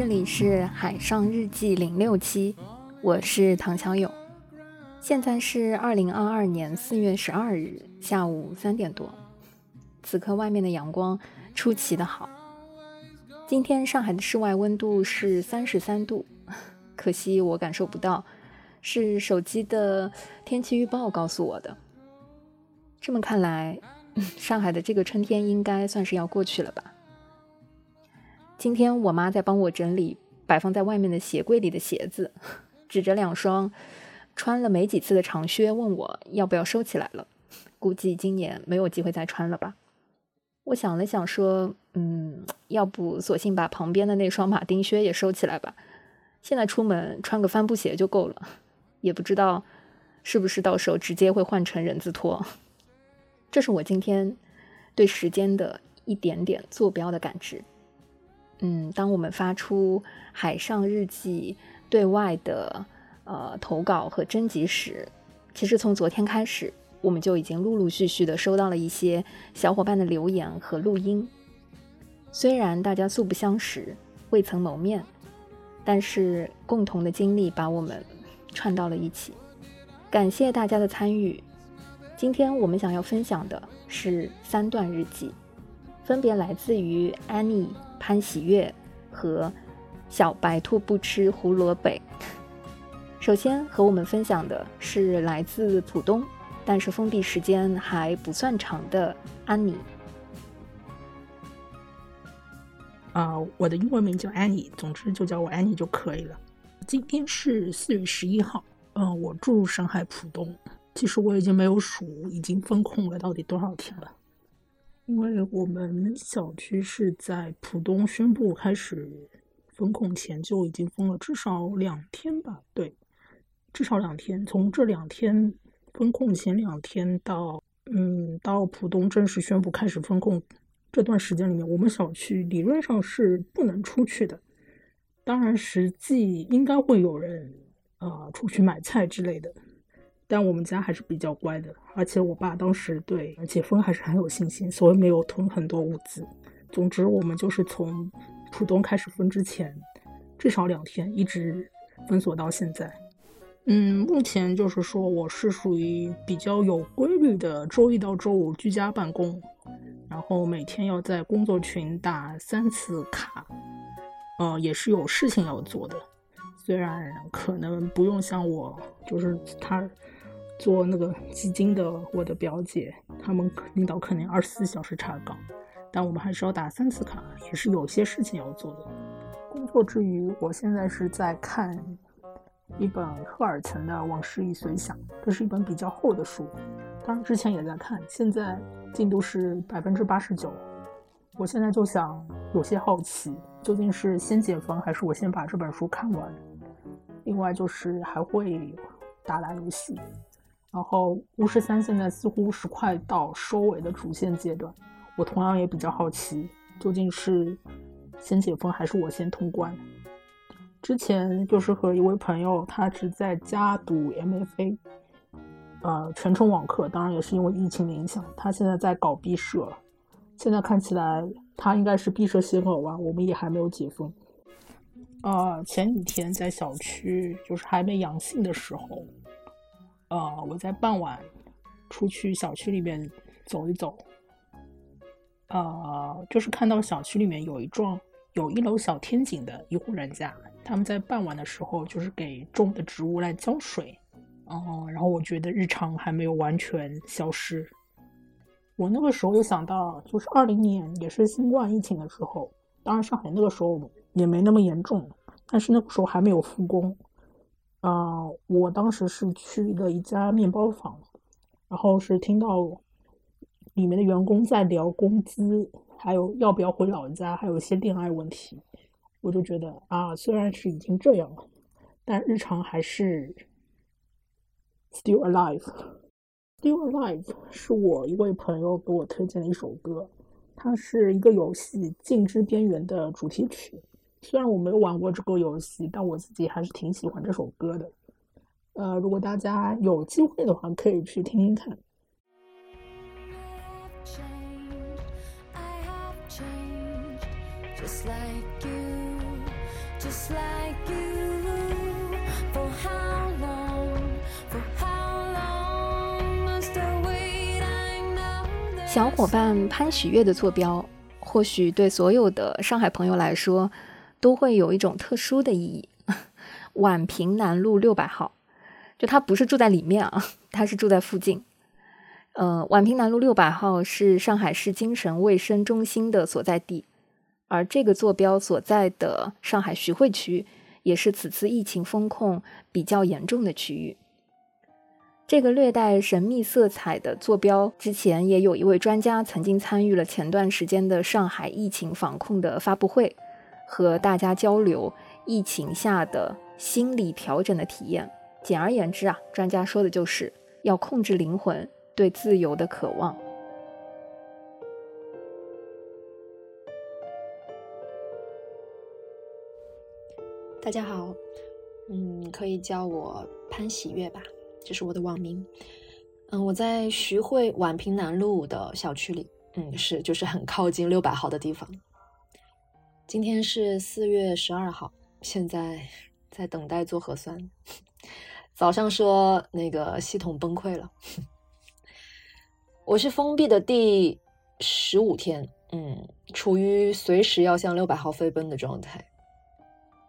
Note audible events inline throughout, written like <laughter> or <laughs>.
这里是海上日记零六期，我是唐小勇。现在是二零二二年四月十二日下午三点多，此刻外面的阳光出奇的好。今天上海的室外温度是三十三度，<laughs> 可惜我感受不到，是手机的天气预报告诉我的。这么看来，<laughs> 上海的这个春天应该算是要过去了吧？今天我妈在帮我整理摆放在外面的鞋柜里的鞋子，指着两双穿了没几次的长靴，问我要不要收起来了。估计今年没有机会再穿了吧。我想了想，说：“嗯，要不索性把旁边的那双马丁靴也收起来吧。现在出门穿个帆布鞋就够了，也不知道是不是到时候直接会换成人字拖。”这是我今天对时间的一点点坐标的感知。嗯，当我们发出海上日记对外的呃投稿和征集时，其实从昨天开始，我们就已经陆陆续续的收到了一些小伙伴的留言和录音。虽然大家素不相识，未曾谋面，但是共同的经历把我们串到了一起。感谢大家的参与。今天我们想要分享的是三段日记，分别来自于 Annie。潘喜月和小白兔不吃胡萝卜。首先和我们分享的是来自浦东，但是封闭时间还不算长的安妮。啊，我的英文名叫安妮，总之就叫我安妮就可以了。今天是四月十一号，嗯，我住上海浦东。其实我已经没有数已经封控了到底多少天了。因为我们小区是在浦东宣布开始封控前就已经封了至少两天吧？对，至少两天。从这两天封控前两天到嗯到浦东正式宣布开始封控这段时间里面，我们小区理论上是不能出去的。当然，实际应该会有人啊出去买菜之类的。但我们家还是比较乖的，而且我爸当时对解封还是很有信心，所以没有囤很多物资。总之，我们就是从浦东开始封之前，至少两天一直封锁到现在。嗯，目前就是说我是属于比较有规律的，周一到周五居家办公，然后每天要在工作群打三次卡，呃，也是有事情要做的。虽然可能不用像我，就是他。做那个基金的，我的表姐，他们领导肯定二十四小时查岗，但我们还是要打三次卡，也是有些事情要做的。工作之余，我现在是在看一本赫尔岑的《往事已随想》，这是一本比较厚的书，当然之前也在看，现在进度是百分之八十九。我现在就想，有些好奇，究竟是先解封，还是我先把这本书看完？另外就是还会打打游戏。然后巫师三现在似乎是快到收尾的主线阶段，我同样也比较好奇，究竟是先解封还是我先通关？之前就是和一位朋友，他是在家读 MFA，呃，全程网课，当然也是因为疫情影响，他现在在搞毕设，现在看起来他应该是毕设先搞完，我们也还没有解封。呃，前几天在小区就是还没阳性的时候。呃，我在傍晚出去小区里面走一走，呃，就是看到小区里面有一幢有一楼小天井的一户人家，他们在傍晚的时候就是给种的植物来浇水，哦，然后我觉得日常还没有完全消失。我那个时候又想到，就是二零年也是新冠疫情的时候，当然上海那个时候也没那么严重，但是那个时候还没有复工。啊，我当时是去了一家面包房，然后是听到里面的员工在聊工资，还有要不要回老家，还有一些恋爱问题。我就觉得啊，虽然是已经这样了，但日常还是 still alive。still alive 是我一位朋友给我推荐的一首歌，它是一个游戏《镜之边缘》的主题曲。虽然我没有玩过这个游戏，但我自己还是挺喜欢这首歌的。呃，如果大家有机会的话，可以去听听看。小伙伴潘喜月的坐标，或许对所有的上海朋友来说，都会有一种特殊的意义。宛平南路六百号，就他不是住在里面啊，<laughs> 他是住在附近。呃，宛平南路六百号是上海市精神卫生中心的所在地，而这个坐标所在的上海徐汇区，也是此次疫情风控比较严重的区域。这个略带神秘色彩的坐标，之前也有一位专家曾经参与了前段时间的上海疫情防控的发布会，和大家交流疫情下的心理调整的体验。简而言之啊，专家说的就是要控制灵魂对自由的渴望。大家好，嗯，可以叫我潘喜悦吧。这是我的网名，嗯，我在徐汇宛平南路的小区里，嗯，是就是很靠近六百号的地方。今天是四月十二号，现在在等待做核酸。早上说那个系统崩溃了，<laughs> 我是封闭的第十五天，嗯，处于随时要向六百号飞奔的状态。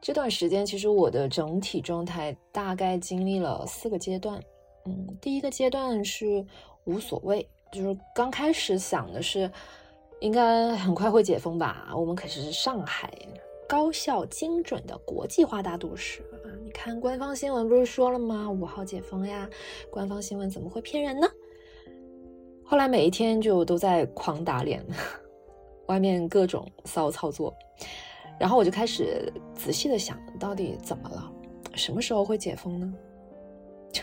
这段时间，其实我的整体状态大概经历了四个阶段。嗯，第一个阶段是无所谓，就是刚开始想的是，应该很快会解封吧。我们可是上海高效精准的国际化大都市啊！你看官方新闻不是说了吗？五号解封呀！官方新闻怎么会骗人呢？后来每一天就都在狂打脸，外面各种骚操作。然后我就开始仔细的想，到底怎么了？什么时候会解封呢？<laughs> 就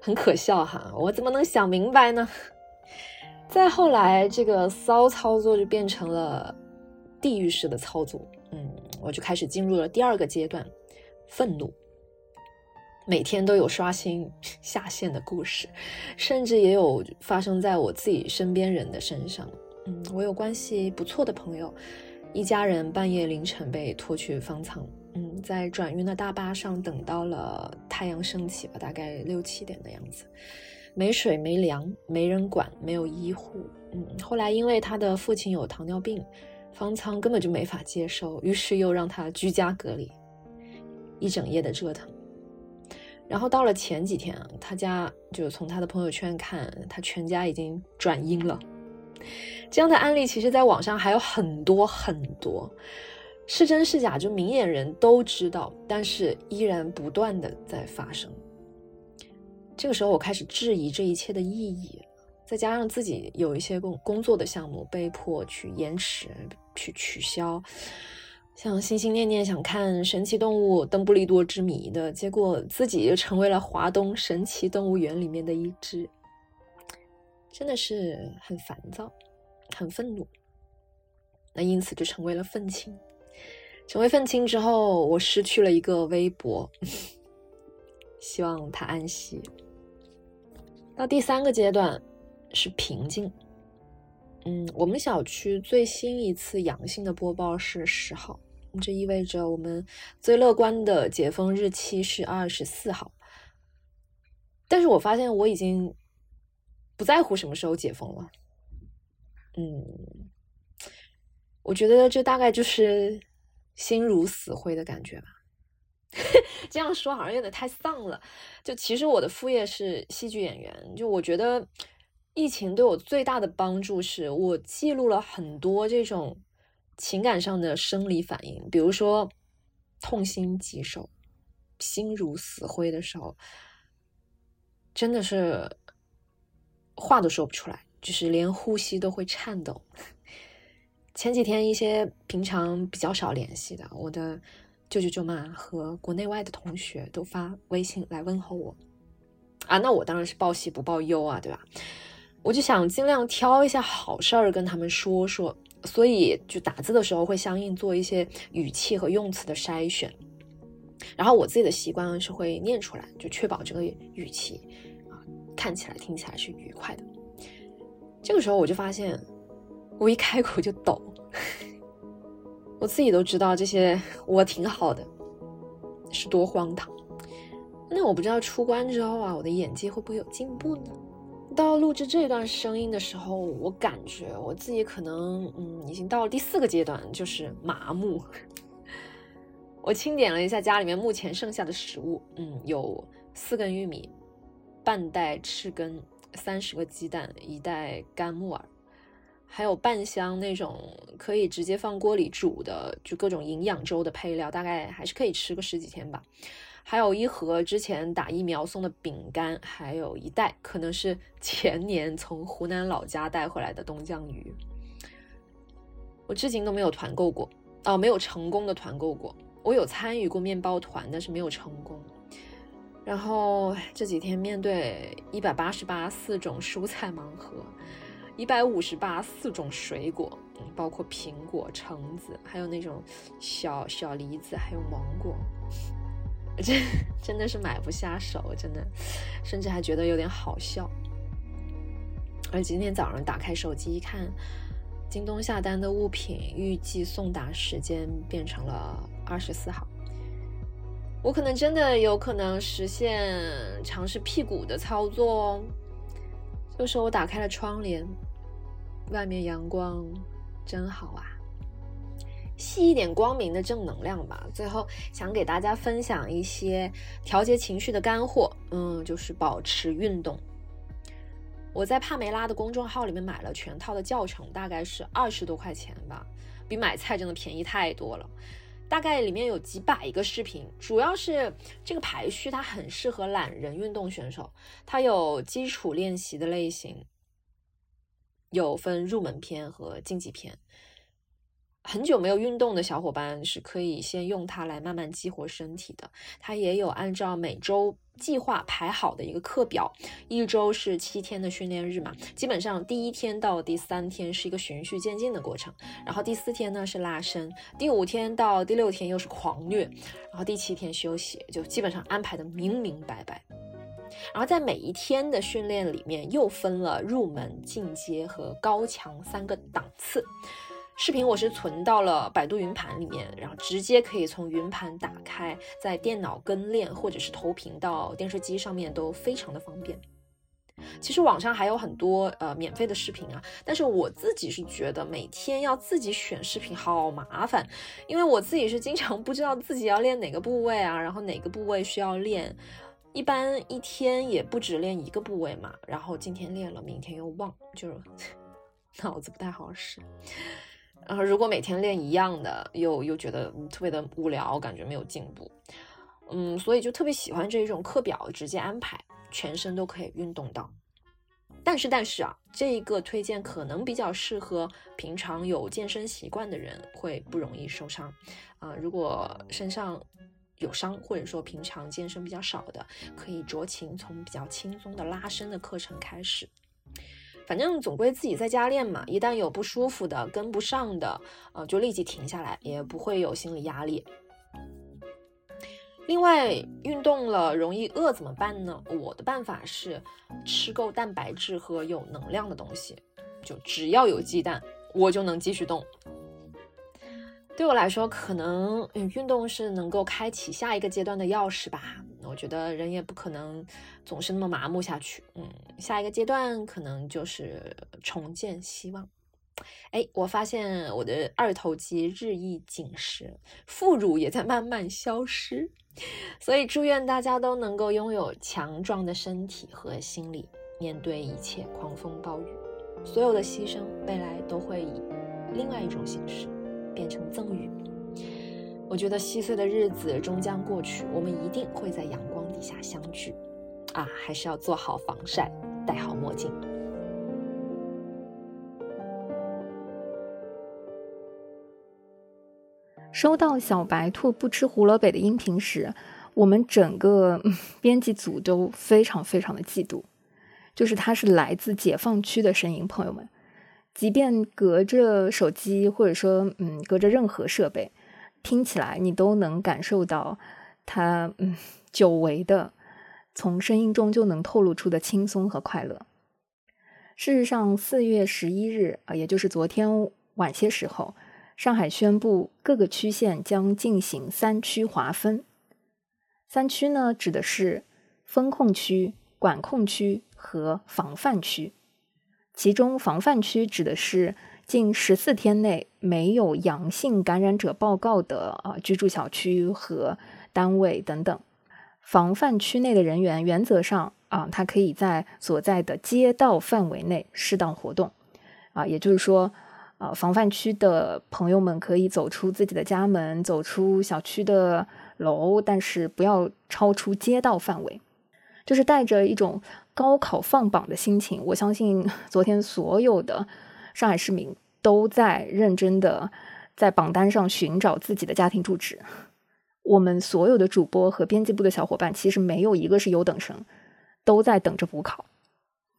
很可笑哈，我怎么能想明白呢？再后来，这个骚操作就变成了地狱式的操作。嗯，我就开始进入了第二个阶段，愤怒。每天都有刷新 <laughs> 下线的故事，甚至也有发生在我自己身边人的身上。嗯，我有关系不错的朋友。一家人半夜凌晨被拖去方舱，嗯，在转运的大巴上等到了太阳升起吧，大概六七点的样子，没水没粮，没人管，没有医护，嗯，后来因为他的父亲有糖尿病，方舱根本就没法接收，于是又让他居家隔离，一整夜的折腾，然后到了前几天啊，他家就从他的朋友圈看，他全家已经转阴了。这样的案例，其实在网上还有很多很多，是真是假，就明眼人都知道，但是依然不断的在发生。这个时候，我开始质疑这一切的意义，再加上自己有一些工工作的项目被迫去延迟、去取消，像心心念念想看神奇动物邓布利多之谜的结果，自己又成为了华东神奇动物园里面的一只。真的是很烦躁，很愤怒，那因此就成为了愤青。成为愤青之后，我失去了一个微博，<laughs> 希望他安息。到第三个阶段是平静。嗯，我们小区最新一次阳性的播报是十号，这意味着我们最乐观的解封日期是二十四号。但是我发现我已经。不在乎什么时候解封了，嗯，我觉得这大概就是心如死灰的感觉吧。<laughs> 这样说好像有点太丧了。就其实我的副业是戏剧演员，就我觉得疫情对我最大的帮助是我记录了很多这种情感上的生理反应，比如说痛心疾首、心如死灰的时候，真的是。话都说不出来，就是连呼吸都会颤抖。<laughs> 前几天，一些平常比较少联系的我的舅舅舅妈和国内外的同学都发微信来问候我，啊，那我当然是报喜不报忧啊，对吧？我就想尽量挑一下好事儿跟他们说说，所以就打字的时候会相应做一些语气和用词的筛选，然后我自己的习惯是会念出来，就确保这个语气啊。看起来、听起来是愉快的。这个时候，我就发现，我一开口就抖，我自己都知道这些我挺好的，是多荒唐。那我不知道出关之后啊，我的演技会不会有进步呢？到录制这段声音的时候，我感觉我自己可能嗯，已经到了第四个阶段，就是麻木。<laughs> 我清点了一下家里面目前剩下的食物，嗯，有四根玉米，半袋赤根，三十个鸡蛋，一袋干木耳，还有半箱那种可以直接放锅里煮的，就各种营养粥的配料，大概还是可以吃个十几天吧。还有一盒之前打疫苗送的饼干，还有一袋可能是 <laughs> 前年从湖南老家带回来的东江鱼。我至今都没有团购过，哦，没有成功的团购过。我有参与过面包团，但是没有成功。然后这几天面对一百八十八四种蔬菜盲盒，一百五十八四种水果，包括苹果、橙子，还有那种小小梨子，还有芒果。<laughs> 真真的是买不下手，真的，甚至还觉得有点好笑。而今天早上打开手机一看，京东下单的物品预计送达时间变成了二十四号。我可能真的有可能实现尝试屁股的操作哦。这时候我打开了窗帘，外面阳光真好啊。吸一点光明的正能量吧。最后想给大家分享一些调节情绪的干货，嗯，就是保持运动。我在帕梅拉的公众号里面买了全套的教程，大概是二十多块钱吧，比买菜真的便宜太多了。大概里面有几百个视频，主要是这个排序它很适合懒人运动选手，它有基础练习的类型，有分入门篇和竞技篇。很久没有运动的小伙伴是可以先用它来慢慢激活身体的。它也有按照每周计划排好的一个课表，一周是七天的训练日嘛，基本上第一天到第三天是一个循序渐进的过程，然后第四天呢是拉伸，第五天到第六天又是狂虐，然后第七天休息，就基本上安排的明明白白。然后在每一天的训练里面又分了入门、进阶和高强三个档次。视频我是存到了百度云盘里面，然后直接可以从云盘打开，在电脑跟练或者是投屏到电视机上面都非常的方便。其实网上还有很多呃免费的视频啊，但是我自己是觉得每天要自己选视频好麻烦，因为我自己是经常不知道自己要练哪个部位啊，然后哪个部位需要练，一般一天也不止练一个部位嘛，然后今天练了，明天又忘，就是 <laughs> 脑子不太好使。然后，如果每天练一样的，又又觉得特别的无聊，感觉没有进步，嗯，所以就特别喜欢这一种课表直接安排，全身都可以运动到。但是，但是啊，这一个推荐可能比较适合平常有健身习惯的人，会不容易受伤啊。如果身上有伤，或者说平常健身比较少的，可以酌情从比较轻松的拉伸的课程开始。反正总归自己在家练嘛，一旦有不舒服的、跟不上的，呃，就立即停下来，也不会有心理压力。另外，运动了容易饿怎么办呢？我的办法是吃够蛋白质和有能量的东西，就只要有鸡蛋，我就能继续动。对我来说，可能运动是能够开启下一个阶段的钥匙吧。我觉得人也不可能总是那么麻木下去。嗯，下一个阶段可能就是重建希望。哎，我发现我的二头肌日益紧实，副乳也在慢慢消失。所以祝愿大家都能够拥有强壮的身体和心理，面对一切狂风暴雨。所有的牺牲，未来都会以另外一种形式。变成赠予。我觉得稀碎的日子终将过去，我们一定会在阳光底下相聚。啊，还是要做好防晒，戴好墨镜。收到小白兔不吃胡萝卜的音频时，我们整个编辑组都非常非常的嫉妒。就是它是来自解放区的声音，朋友们。即便隔着手机，或者说，嗯，隔着任何设备，听起来你都能感受到他，嗯，久违的从声音中就能透露出的轻松和快乐。事实上，四月十一日啊，也就是昨天晚些时候，上海宣布各个区县将进行三区划分。三区呢，指的是风控区、管控区和防范区。其中，防范区指的是近十四天内没有阳性感染者报告的啊居住小区和单位等等。防范区内的人员原则上啊，他可以在所在的街道范围内适当活动啊，也就是说，啊，防范区的朋友们可以走出自己的家门，走出小区的楼，但是不要超出街道范围。就是带着一种高考放榜的心情，我相信 <laughs> 昨天所有的上海市民都在认真的在榜单上寻找自己的家庭住址。我们所有的主播和编辑部的小伙伴，其实没有一个是优等生，都在等着补考。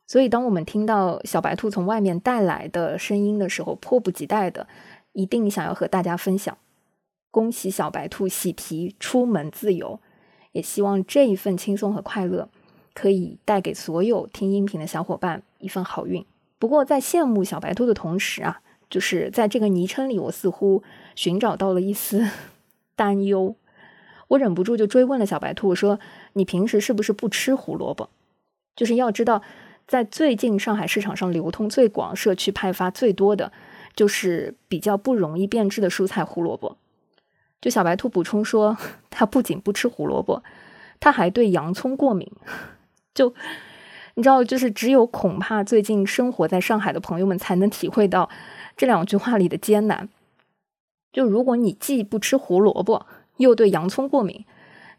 所以，当我们听到小白兔从外面带来的声音的时候，迫不及待的一定想要和大家分享。恭喜小白兔喜提出门自由！也希望这一份轻松和快乐，可以带给所有听音频的小伙伴一份好运。不过，在羡慕小白兔的同时啊，就是在这个昵称里，我似乎寻找到了一丝 <laughs> 担忧。我忍不住就追问了小白兔，我说：“你平时是不是不吃胡萝卜？”就是要知道，在最近上海市场上流通最广、社区派发最多的，就是比较不容易变质的蔬菜胡萝卜。就小白兔补充说，<laughs> 他不仅不吃胡萝卜，他还对洋葱过敏。<laughs> 就你知道，就是只有恐怕最近生活在上海的朋友们才能体会到这两句话里的艰难。就如果你既不吃胡萝卜，又对洋葱过敏，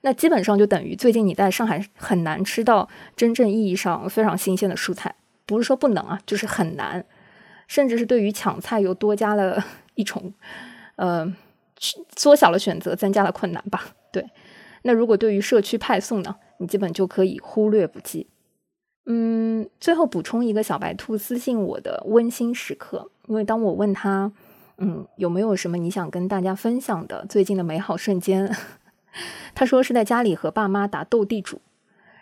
那基本上就等于最近你在上海很难吃到真正意义上非常新鲜的蔬菜。不是说不能啊，就是很难，甚至是对于抢菜又多加了一重，呃。缩小了选择，增加了困难吧？对。那如果对于社区派送呢？你基本就可以忽略不计。嗯，最后补充一个小白兔私信我的温馨时刻，因为当我问他，嗯，有没有什么你想跟大家分享的最近的美好瞬间，<laughs> 他说是在家里和爸妈打斗地主，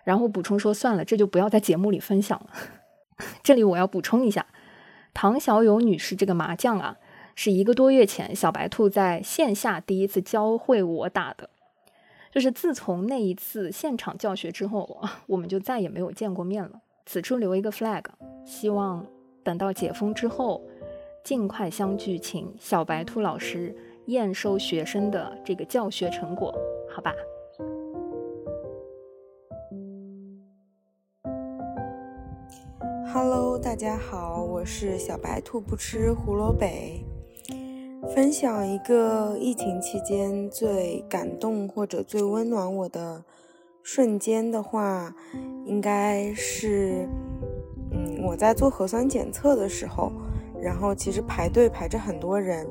然后补充说算了，这就不要在节目里分享了。<laughs> 这里我要补充一下，唐小友女士这个麻将啊。是一个多月前，小白兔在线下第一次教会我打的。就是自从那一次现场教学之后，<laughs> 我们就再也没有见过面了。此处留一个 flag，希望等到解封之后，尽快相聚，请小白兔老师验收学生的这个教学成果，好吧？Hello，大家好，我是小白兔，不吃胡萝卜。分享一个疫情期间最感动或者最温暖我的瞬间的话，应该是，嗯，我在做核酸检测的时候，然后其实排队排着很多人，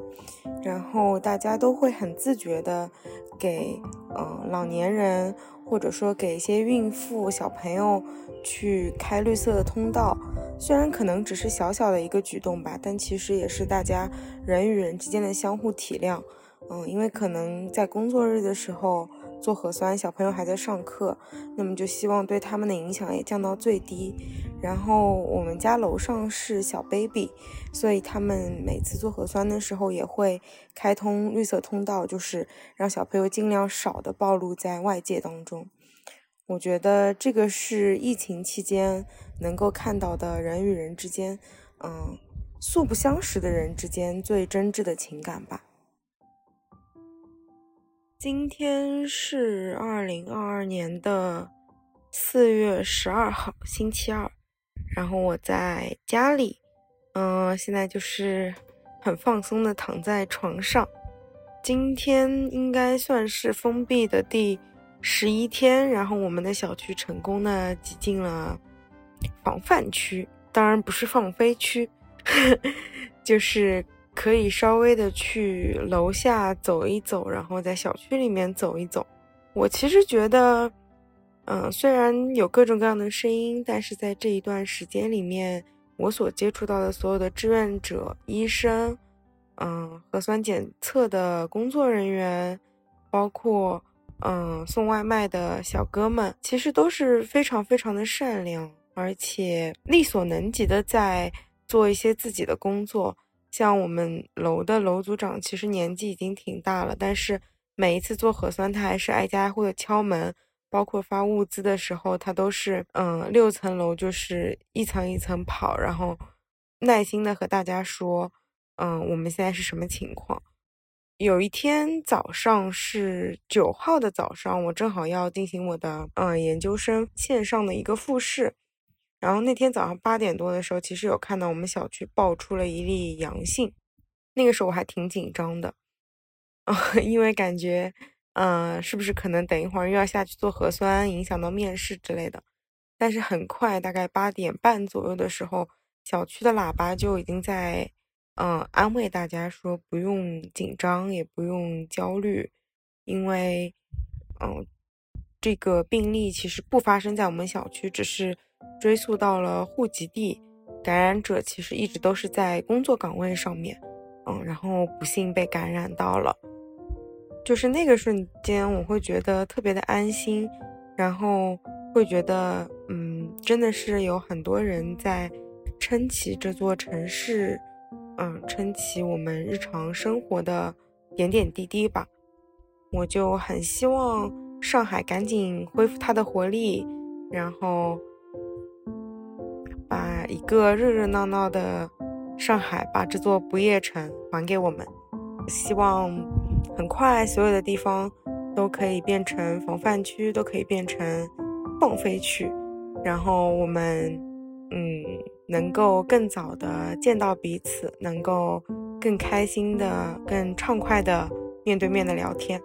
然后大家都会很自觉的给，嗯，老年人或者说给一些孕妇、小朋友去开绿色的通道。虽然可能只是小小的一个举动吧，但其实也是大家人与人之间的相互体谅。嗯，因为可能在工作日的时候做核酸，小朋友还在上课，那么就希望对他们的影响也降到最低。然后我们家楼上是小 baby，所以他们每次做核酸的时候也会开通绿色通道，就是让小朋友尽量少的暴露在外界当中。我觉得这个是疫情期间能够看到的人与人之间，嗯，素不相识的人之间最真挚的情感吧。今天是二零二二年的四月十二号，星期二，然后我在家里，嗯，现在就是很放松的躺在床上。今天应该算是封闭的第。十一天，然后我们的小区成功的挤进了防范区，当然不是放飞区，呵 <laughs> 呵就是可以稍微的去楼下走一走，然后在小区里面走一走。我其实觉得，嗯，虽然有各种各样的声音，但是在这一段时间里面，我所接触到的所有的志愿者、医生，嗯，核酸检测的工作人员，包括。嗯，送外卖的小哥们其实都是非常非常的善良，而且力所能及的在做一些自己的工作。像我们楼的楼组长，其实年纪已经挺大了，但是每一次做核酸，他还是挨家挨户的敲门，包括发物资的时候，他都是嗯六层楼就是一层一层跑，然后耐心的和大家说，嗯我们现在是什么情况。有一天早上是九号的早上，我正好要进行我的嗯研究生线上的一个复试。然后那天早上八点多的时候，其实有看到我们小区爆出了一例阳性，那个时候我还挺紧张的，啊，<laughs> 因为感觉，嗯，是不是可能等一会儿又要下去做核酸，影响到面试之类的。但是很快，大概八点半左右的时候，小区的喇叭就已经在，嗯，安慰大家说不用紧张，也不用焦虑，因为，嗯，这个病例其实不发生在我们小区，只是。追溯到了户籍地，感染者其实一直都是在工作岗位上面，嗯，然后不幸被感染到了，就是那个瞬间，我会觉得特别的安心，然后会觉得，嗯，真的是有很多人在撑起这座城市，嗯，撑起我们日常生活的点点滴滴吧。我就很希望上海赶紧恢复它的活力，然后。一个热热闹闹的上海，把这座不夜城还给我们。希望很快所有的地方都可以变成防范区，都可以变成放飞区，然后我们嗯能够更早的见到彼此，能够更开心的、更畅快的面对面的聊天。